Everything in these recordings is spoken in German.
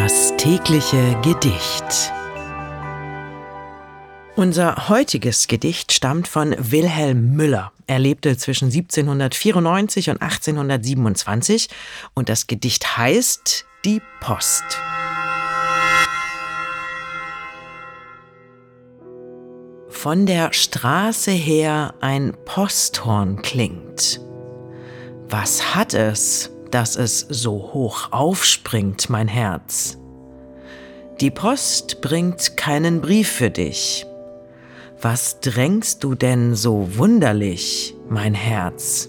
Das tägliche Gedicht. Unser heutiges Gedicht stammt von Wilhelm Müller. Er lebte zwischen 1794 und 1827 und das Gedicht heißt Die Post. Von der Straße her ein Posthorn klingt. Was hat es, dass es so hoch aufspringt, mein Herz? Die Post bringt keinen Brief für dich. Was drängst du denn so wunderlich, mein Herz?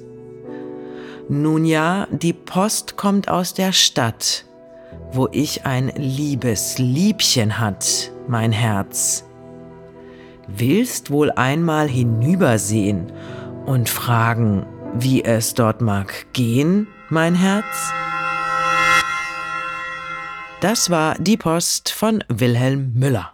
Nun ja, die Post kommt aus der Stadt, wo ich ein liebes Liebchen hat, mein Herz willst wohl einmal hinübersehen und fragen, wie es dort mag gehen, mein Herz? Das war die Post von Wilhelm Müller.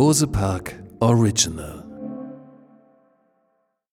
Bose Park Original